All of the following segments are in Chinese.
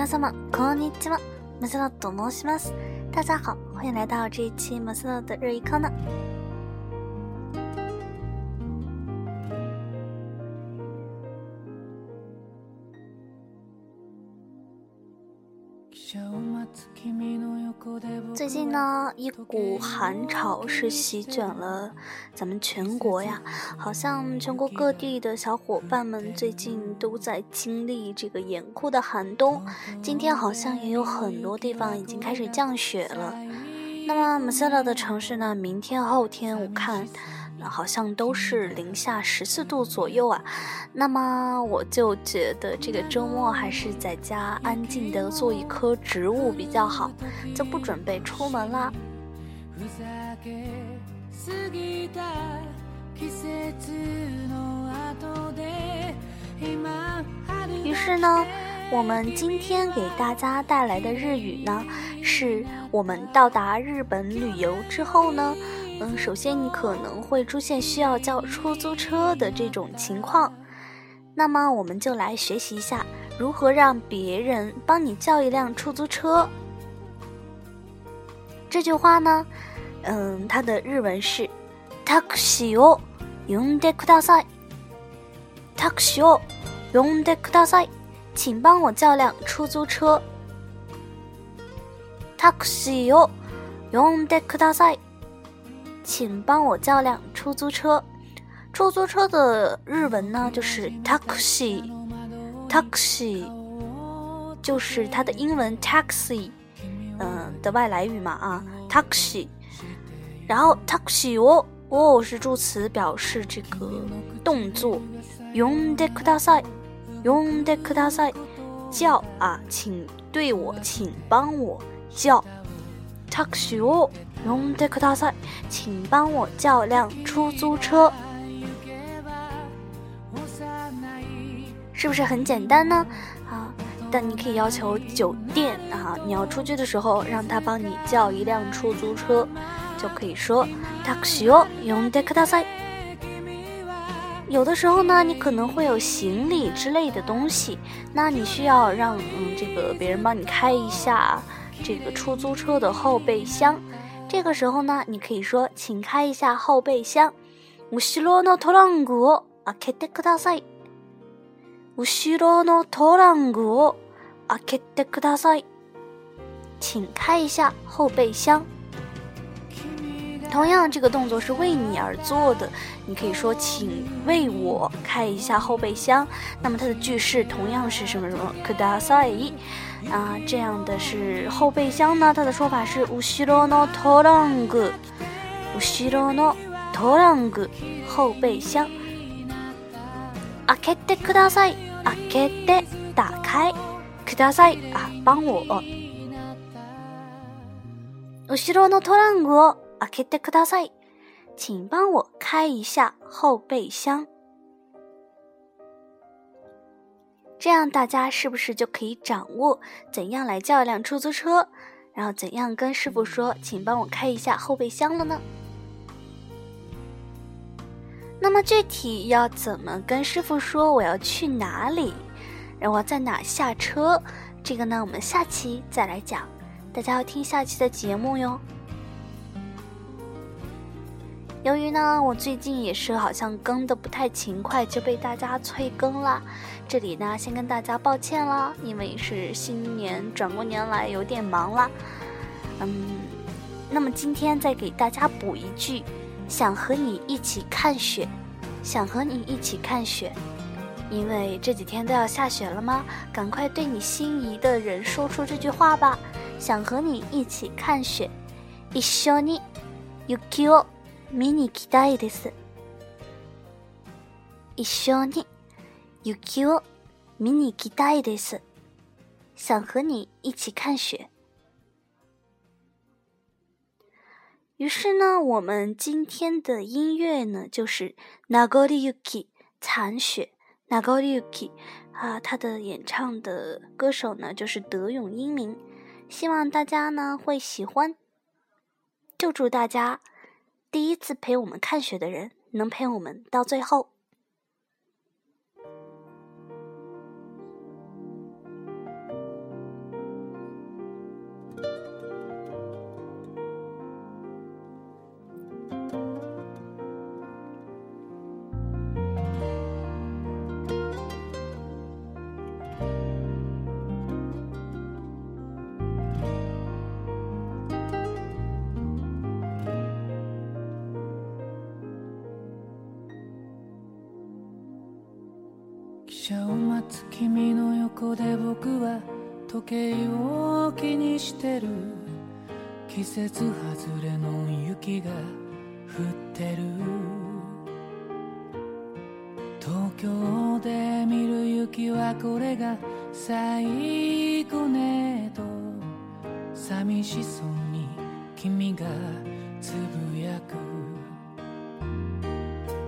皆様、こんにちは。マサロと申します。大家好，欢迎来到这一期马斯洛的日语课呢。那一股寒潮是席卷了咱们全国呀，好像全国各地的小伙伴们最近都在经历这个严酷的寒冬。今天好像也有很多地方已经开始降雪了。那么我们说到的城市呢，明天、后天我看。好像都是零下十四度左右啊，那么我就觉得这个周末还是在家安静的做一棵植物比较好，就不准备出门啦。于是呢，我们今天给大家带来的日语呢，是我们到达日本旅游之后呢。嗯，首先你可能会出现需要叫出租车的这种情况，那么我们就来学习一下如何让别人帮你叫一辆出租车。这句话呢，嗯，它的日文是“ t a x i を呼んでください”。タクシーを呼んでください，请帮我叫辆出租车。タクシーを呼んでください。请帮我叫辆出租车。出租车的日文呢，就是 taxi，taxi，就是它的英文 taxi，嗯的外来语嘛啊 taxi。然后 taxi w 哦 w 是助词，表示这个动作。用的课大赛，用的课大赛叫啊，请对我，请帮我叫 taxi w 用德克萨斯，请帮我叫辆出租车，是不是很简单呢？啊，但你可以要求酒店啊，你要出去的时候让他帮你叫一辆出租车，就可以说 “taxi 哦，用德克萨斯”。有的时候呢，你可能会有行李之类的东西，那你需要让嗯这个别人帮你开一下这个出租车的后备箱。这个时候呢，你可以说：“请开一下后备箱。”，ウシのトラングを開けてください。ウシのトラングを開けてください。请开一下后备箱。同样，这个动作是为你而做的，你可以说：“请为我开一下后备箱。”那么它的句式同样是什么什么？ください啊，这样的是后备箱呢？它的说法是：後ろのトランク、n ろのトランク、后备箱。開けてください。開けて、打开。ください。啊，帮我。後ろのトランクを。けてくだ大赛，请帮我开一下后备箱。这样大家是不是就可以掌握怎样来叫一辆出租车，然后怎样跟师傅说“请帮我开一下后备箱”了呢？那么具体要怎么跟师傅说我要去哪里，然后在哪下车？这个呢，我们下期再来讲。大家要听下期的节目哟。由于呢，我最近也是好像更的不太勤快，就被大家催更了。这里呢，先跟大家抱歉了，因为是新年转过年来有点忙了。嗯，那么今天再给大家补一句：想和你一起看雪，想和你一起看雪。因为这几天都要下雪了吗？赶快对你心仪的人说出这句话吧！想和你一起看雪，一緒に、ゆを。見に行きたいです。一緒に雪を見に行たいです。想和你一起看雪。于是呢，我们今天的音乐呢，就是《Nagori Yuki》（残雪）。《Nagori Yuki》啊，他的演唱的歌手呢，就是德永英明。希望大家呢会喜欢，就祝大家。第一次陪我们看雪的人，能陪我们到最后。車を待つ君の横で僕は時計を気にしてる季節外れの雪が降ってる東京で見る雪はこれが最後ねと寂しそうに君がつぶや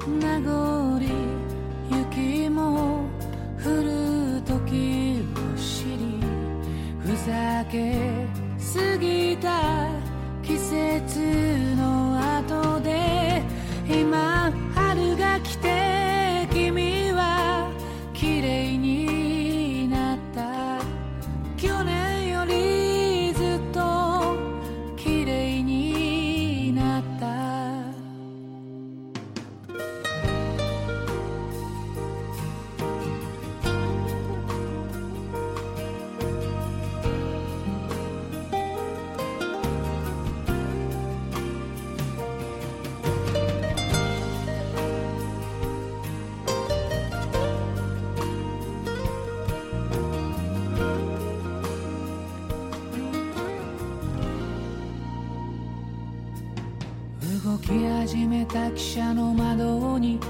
く名残避け過ぎた季節のき始めた汽車の窓に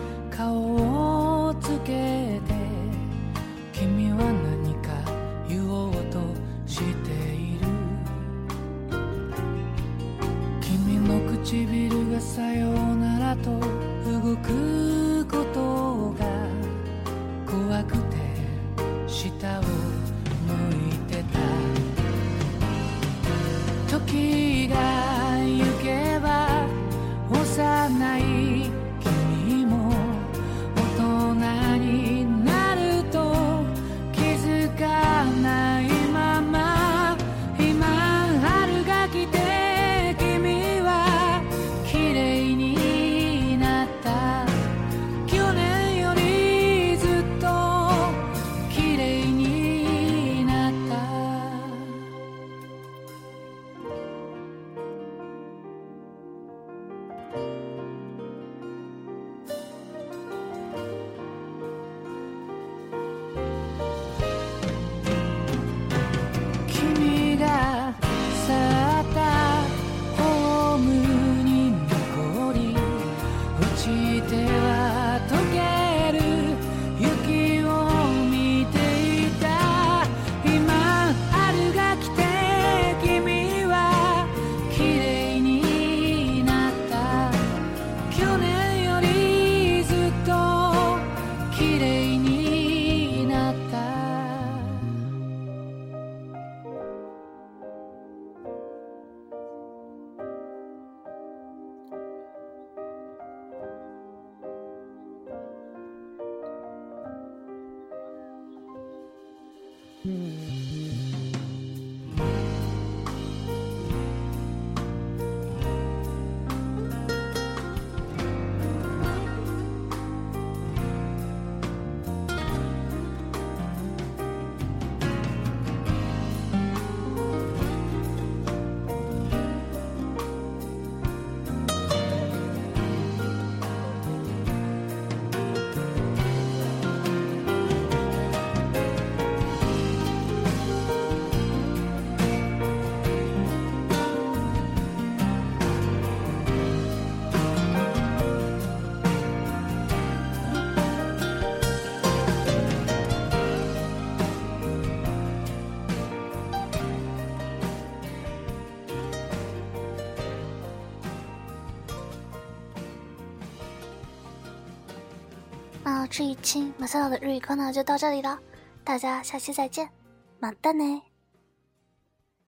这一期马赛岛的日语课呢就到这里了，大家下期再见，马蛋呢。